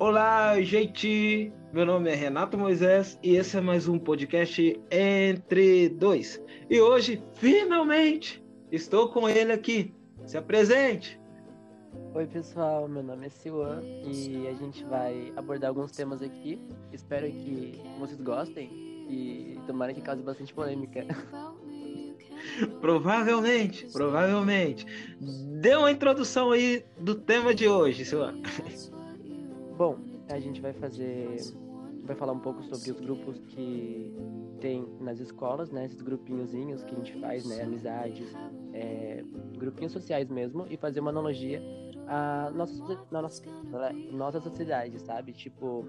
Olá, gente! Meu nome é Renato Moisés e esse é mais um podcast Entre Dois. E hoje, finalmente, estou com ele aqui. Se apresente! Oi, pessoal, meu nome é Siwan e a gente vai abordar alguns temas aqui. Espero que vocês gostem e tomara que cause bastante polêmica. provavelmente, provavelmente. Dê uma introdução aí do tema de hoje, Siwan. Bom, a gente vai fazer. Vai falar um pouco sobre os grupos que tem nas escolas, né? Esses grupinhozinhos que a gente faz, né? Amizades, é, grupinhos sociais mesmo, e fazer uma analogia à nossa, nossa, nossa sociedade, sabe? Tipo,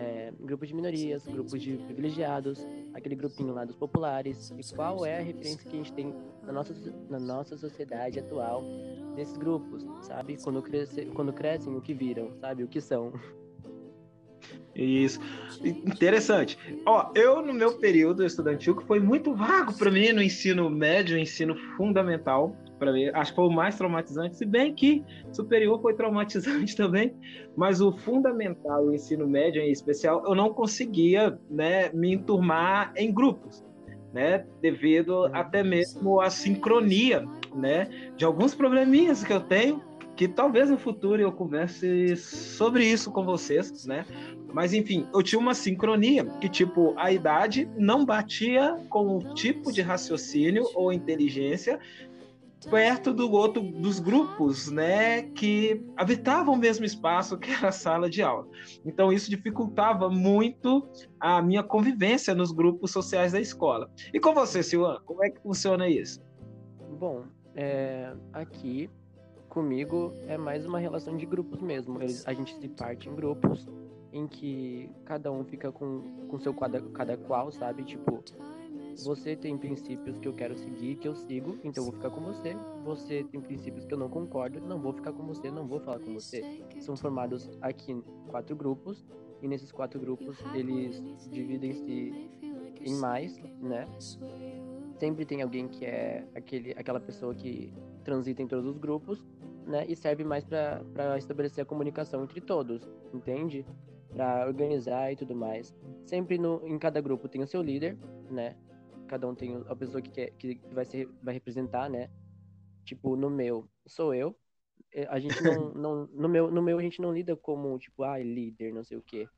é, grupos de minorias, grupos de privilegiados, aquele grupinho lá dos populares, e qual é a referência que a gente tem na nossa, na nossa sociedade atual desses grupos, sabe? Quando, cresce, quando crescem, o que viram, sabe? O que são. Isso. Interessante. Ó, eu no meu período estudantil que foi muito vago para mim no ensino médio, ensino fundamental, para mim, acho que foi o mais traumatizante, se bem que superior foi traumatizante também, mas o fundamental, o ensino médio em especial, eu não conseguia, né, me enturmar em grupos, né, devido até mesmo à sincronia né, de alguns probleminhas que eu tenho, que talvez no futuro eu converse sobre isso com vocês, né? Mas enfim, eu tinha uma sincronia que tipo a idade não batia com o tipo de raciocínio ou inteligência perto do outro dos grupos, né, que habitavam o mesmo espaço que era a sala de aula. Então isso dificultava muito a minha convivência nos grupos sociais da escola. E com você, Silvan, como é que funciona isso? Bom, é, aqui comigo é mais uma relação de grupos mesmo. Eles, a gente se parte em grupos em que cada um fica com, com seu cada, cada qual, sabe? Tipo, você tem princípios que eu quero seguir, que eu sigo, então eu vou ficar com você. Você tem princípios que eu não concordo, não vou ficar com você, não vou falar com você. São formados aqui quatro grupos, e nesses quatro grupos eles dividem-se em mais, né? sempre tem alguém que é aquele, aquela pessoa que transita em todos os grupos, né? E serve mais para estabelecer a comunicação entre todos, entende? Para organizar e tudo mais. Sempre no, em cada grupo tem o seu líder, né? Cada um tem a pessoa que, quer, que vai, ser, vai representar, né? Tipo, no meu, sou eu. É, a gente não, não, no, meu, no meu a gente não lida como, tipo, ah, líder, não sei o quê.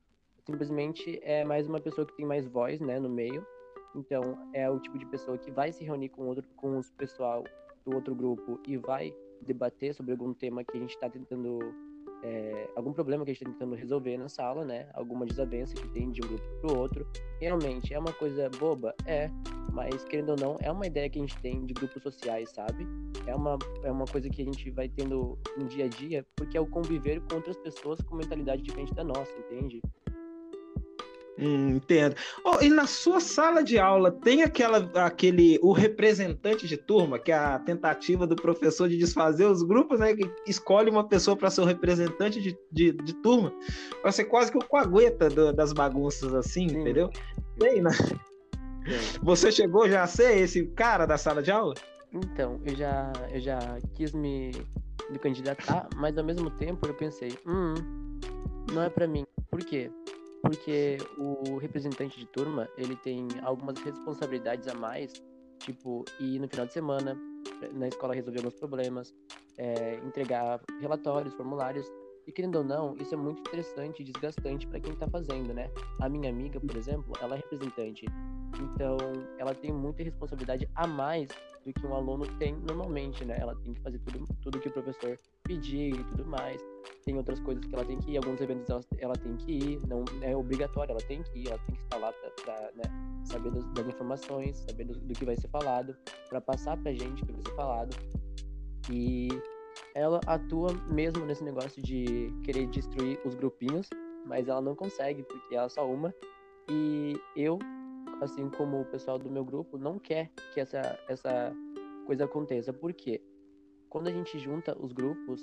Simplesmente é mais uma pessoa que tem mais voz, né, no meio então, é o tipo de pessoa que vai se reunir com, outro, com os pessoal do outro grupo e vai debater sobre algum tema que a gente está tentando. É, algum problema que a gente está tentando resolver na sala, né? Alguma desavença que tem de um grupo para o outro. Realmente é uma coisa boba? É, mas querendo ou não, é uma ideia que a gente tem de grupos sociais, sabe? É uma, é uma coisa que a gente vai tendo no dia a dia, porque é o conviver com outras pessoas com mentalidade diferente da nossa, entende? Hum, entendo. Oh, e na sua sala de aula tem aquela, aquele, o representante de turma, que é a tentativa do professor de desfazer os grupos, né? Que escolhe uma pessoa para ser o representante de, de, de turma, para ser quase que o coagueta do, das bagunças, assim, Sim. entendeu? Tem, né? Sim. Você chegou já a ser esse cara da sala de aula? Então, eu já, eu já quis me, me candidatar, mas ao mesmo tempo eu pensei, hum, não é para mim. Por quê? Porque o representante de turma, ele tem algumas responsabilidades a mais, tipo, ir no final de semana na escola resolver alguns problemas, é, entregar relatórios, formulários, e querendo ou não, isso é muito interessante e desgastante para quem está fazendo, né? A minha amiga, por exemplo, ela é representante. Então, ela tem muita responsabilidade a mais do que um aluno tem normalmente, né? Ela tem que fazer tudo, tudo que o professor pedir e tudo mais. Tem outras coisas que ela tem que ir, alguns eventos ela, ela tem que ir, não é obrigatório, ela tem que ir, ela tem que estar lá para né, saber das, das, informações, saber do, do, que vai ser falado, para passar para gente o que vai ser falado. E ela atua mesmo nesse negócio de querer destruir os grupinhos, mas ela não consegue, porque ela é só uma. E eu, assim como o pessoal do meu grupo, não quer que essa, essa coisa aconteça. Por quê? Quando a gente junta os grupos,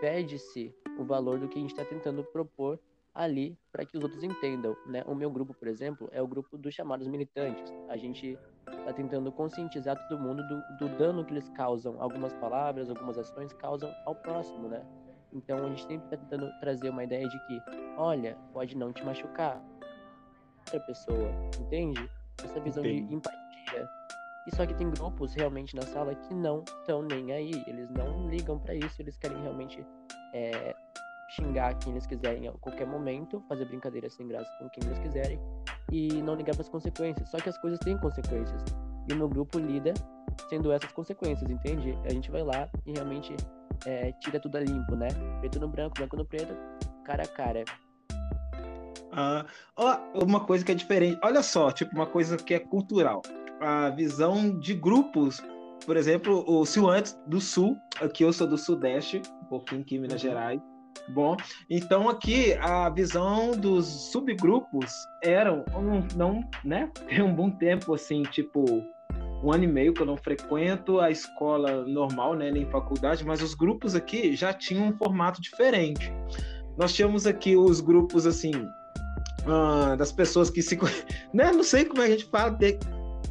perde-se o valor do que a gente está tentando propor ali para que os outros entendam, né? O meu grupo, por exemplo, é o grupo dos chamados militantes. A gente está tentando conscientizar todo mundo do, do, dano que eles causam, algumas palavras, algumas ações causam ao próximo, né? Então a gente sempre está tentando trazer uma ideia de que, olha, pode não te machucar outra pessoa, entende? Essa visão Entendi. de empatia. E só que tem grupos realmente na sala que não estão nem aí, eles não ligam para isso, eles querem realmente é, xingar quem eles quiserem a qualquer momento, fazer brincadeira sem graça com quem eles quiserem e não ligar para as consequências. Só que as coisas têm consequências. E o meu grupo lida sendo essas consequências, entende? A gente vai lá e realmente é, tira tudo a limpo, né? Preto no branco, branco no preto, cara a cara. Ah, uma coisa que é diferente. Olha só, tipo, uma coisa que é cultural. A visão de grupos. Por exemplo, o Silvantes do Sul, aqui eu sou do Sudeste, um pouquinho aqui em Minas uhum. Gerais. Bom, então aqui a visão dos subgrupos eram, não, não, né? Tem um bom tempo assim, tipo um ano e meio que eu não frequento a escola normal, né, nem faculdade, mas os grupos aqui já tinham um formato diferente. Nós tínhamos aqui os grupos assim uh, das pessoas que se, né, não sei como é a gente fala,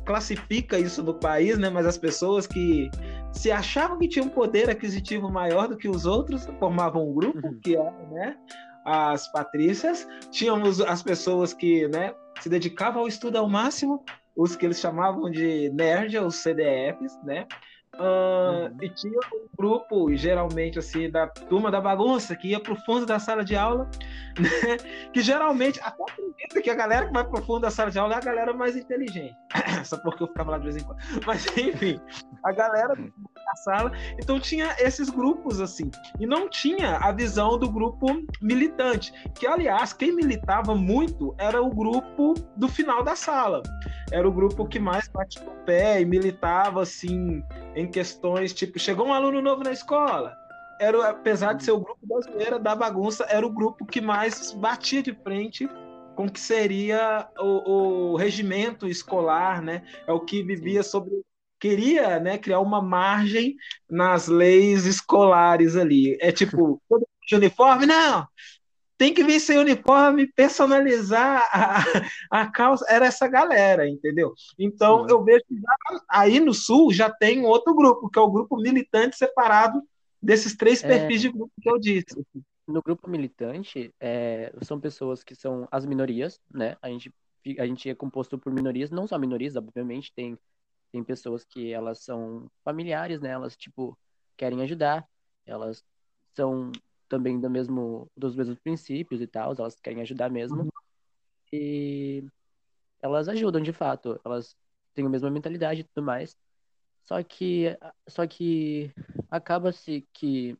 classifica isso no país, né, mas as pessoas que se achavam que tinham um poder aquisitivo maior do que os outros formavam um grupo uhum. que era, né, as patrícias. Tínhamos as pessoas que, né, se dedicavam ao estudo ao máximo os que eles chamavam de nerd, os CDFs, né? Uh, uhum. E tinha um grupo, geralmente, assim, da turma da bagunça, que ia pro fundo da sala de aula, né? que geralmente, até acredito que a galera que vai pro fundo da sala de aula é a galera mais inteligente. Só porque eu ficava lá de vez em quando. Mas, enfim, a galera da sala. Então, tinha esses grupos, assim. E não tinha a visão do grupo militante, que, aliás, quem militava muito era o grupo do final da sala. Era o grupo que mais batia o pé e militava, assim, em questões tipo, chegou um aluno novo na escola. Era, apesar de ser o grupo zoeira, da bagunça, era o grupo que mais batia de frente com o que seria o, o regimento escolar, né? É o que vivia sobre queria, né, criar uma margem nas leis escolares ali. É tipo, todo de uniforme, não tem que vir sem uniforme, personalizar a, a calça. Era essa galera, entendeu? Então, eu vejo que já, aí no Sul já tem outro grupo, que é o grupo militante separado desses três é... perfis de grupo que eu disse. No grupo militante, é, são pessoas que são as minorias, né? A gente, a gente é composto por minorias, não só minorias, obviamente, tem, tem pessoas que elas são familiares, né? Elas, tipo, querem ajudar, elas são também do mesmo, dos mesmos princípios e tal, elas querem ajudar mesmo. Uhum. E elas ajudam de fato, elas têm a mesma mentalidade e tudo mais. Só que, só que acaba-se que,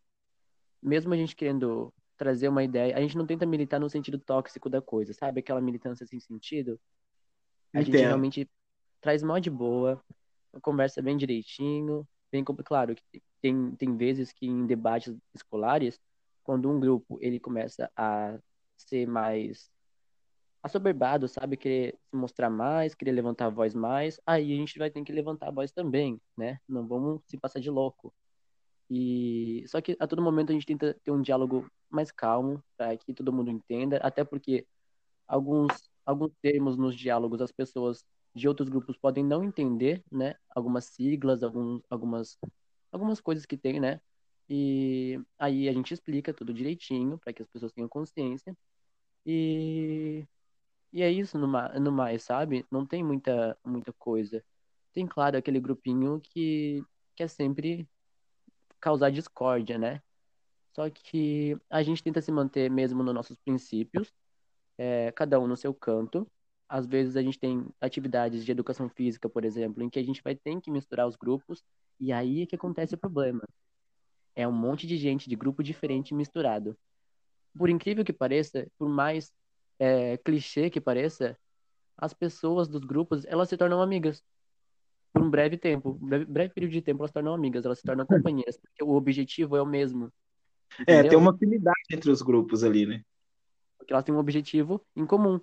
mesmo a gente querendo trazer uma ideia, a gente não tenta militar no sentido tóxico da coisa, sabe? Aquela militância sem sentido. A Entendo. gente realmente traz mal de boa, conversa bem direitinho, bem claro que tem, tem vezes que em debates escolares quando um grupo ele começa a ser mais assoberbado, sabe? Querer se mostrar mais, querer levantar a voz mais, aí a gente vai ter que levantar a voz também, né? Não vamos se passar de louco. E só que a todo momento a gente tenta ter um diálogo mais calmo para que todo mundo entenda, até porque alguns alguns termos nos diálogos as pessoas de outros grupos podem não entender, né? Algumas siglas, alguns, algumas algumas coisas que tem, né? E aí a gente explica tudo direitinho para que as pessoas tenham consciência. E, e é isso no, no mais, sabe? Não tem muita, muita coisa. Tem, claro, aquele grupinho que quer sempre causar discórdia, né? Só que a gente tenta se manter mesmo nos nossos princípios, é, cada um no seu canto. Às vezes a gente tem atividades de educação física, por exemplo, em que a gente vai ter que misturar os grupos, e aí é que acontece o problema. É um monte de gente de grupo diferente misturado. Por incrível que pareça, por mais é, clichê que pareça, as pessoas dos grupos elas se tornam amigas por um breve tempo, um breve, breve período de tempo elas se tornam amigas, elas se tornam companheiras, porque o objetivo é o mesmo. Entendeu? É, tem uma afinidade entre os grupos ali, né? Porque elas têm um objetivo em comum,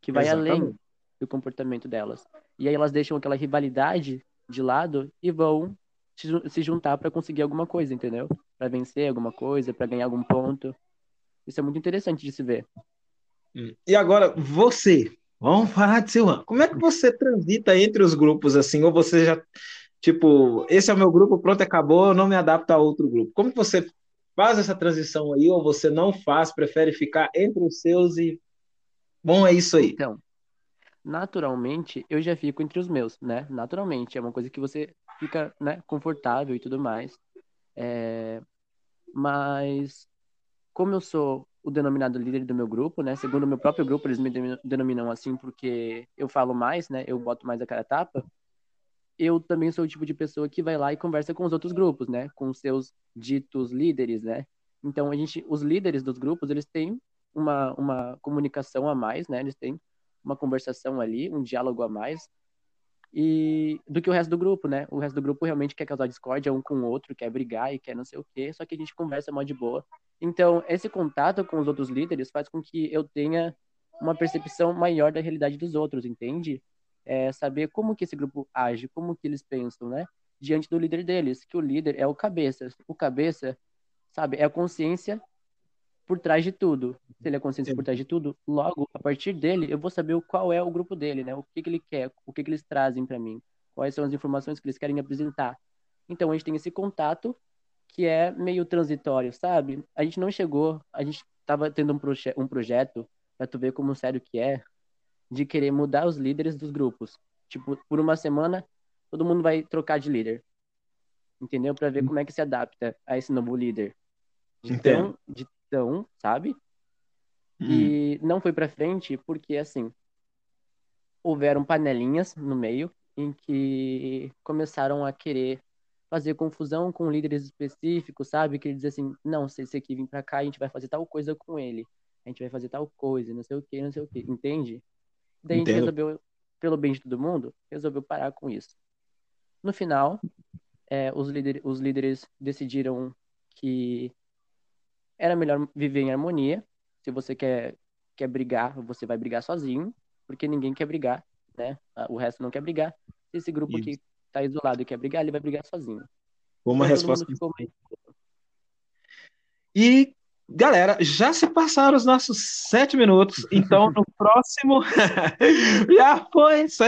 que vai Exatamente. além do comportamento delas. E aí elas deixam aquela rivalidade de lado e vão se juntar para conseguir alguma coisa, entendeu? Para vencer alguma coisa, para ganhar algum ponto. Isso é muito interessante de se ver. Hum. E agora, você, vamos falar de Silvan. Como é que você transita entre os grupos assim? Ou você já, tipo, esse é o meu grupo, pronto, acabou, eu não me adapto a outro grupo. Como que você faz essa transição aí ou você não faz, prefere ficar entre os seus e bom, é isso aí. Então, naturalmente, eu já fico entre os meus, né? Naturalmente, é uma coisa que você fica, né, confortável e tudo mais. É... Mas como eu sou o denominado líder do meu grupo, né? Segundo o meu próprio grupo, eles me denominam assim porque eu falo mais, né? Eu boto mais a cara a tapa. Eu também sou o tipo de pessoa que vai lá e conversa com os outros grupos, né? Com os seus ditos líderes, né? Então a gente, os líderes dos grupos, eles têm uma, uma comunicação a mais, né? Eles têm uma conversação ali, um diálogo a mais e do que o resto do grupo, né? O resto do grupo realmente quer causar discórdia um com o outro, quer brigar e quer não sei o quê, só que a gente conversa mó de boa. Então, esse contato com os outros líderes faz com que eu tenha uma percepção maior da realidade dos outros, entende? É saber como que esse grupo age, como que eles pensam, né? Diante do líder deles, que o líder é o cabeça. O cabeça, sabe, é a consciência por trás de tudo. Se ele é consciente por trás de tudo, logo, a partir dele, eu vou saber qual é o grupo dele, né? O que, que ele quer, o que, que eles trazem para mim, quais são as informações que eles querem apresentar. Então, a gente tem esse contato que é meio transitório, sabe? A gente não chegou, a gente tava tendo um, proje um projeto, para tu ver como sério que é, de querer mudar os líderes dos grupos. Tipo, por uma semana, todo mundo vai trocar de líder. Entendeu? Para ver hum. como é que se adapta a esse novo líder. Então, de questão, sabe? Hum. E não foi para frente porque, assim, houveram panelinhas no meio em que começaram a querer fazer confusão com líderes específicos, sabe? Que eles dizem assim, não, se esse aqui vir para cá, a gente vai fazer tal coisa com ele. A gente vai fazer tal coisa, não sei o que, não sei o que, entende? Daí Entendo. a gente resolveu, pelo bem de todo mundo, resolveu parar com isso. No final, é, os, líder, os líderes decidiram que era melhor viver em harmonia. Se você quer, quer brigar, você vai brigar sozinho, porque ninguém quer brigar, né? O resto não quer brigar. Se esse grupo Isso. que tá isolado e quer brigar, ele vai brigar sozinho. Uma então, resposta. E Galera, já se passaram os nossos sete minutos, então no próximo já foi, só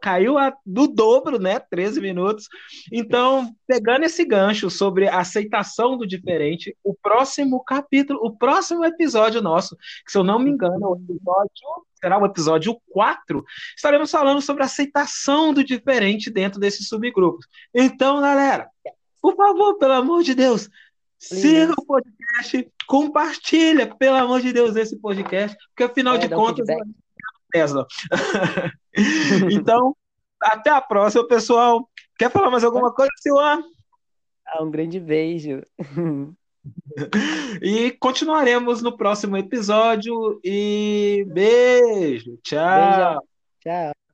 caiu a, do dobro, né? 13 minutos. Então, pegando esse gancho sobre a aceitação do diferente, o próximo capítulo, o próximo episódio nosso, que se eu não me engano, é o episódio, será o episódio 4, estaremos falando sobre a aceitação do diferente dentro desses subgrupos. Então, galera, por favor, pelo amor de Deus, Siga o podcast, compartilha, pelo amor de Deus, esse podcast, porque afinal é, de contas. Tesla. então, até a próxima, pessoal. Quer falar mais alguma coisa, Silvan? Ah, um grande beijo. e continuaremos no próximo episódio. E beijo. Tchau. Beijo. Tchau.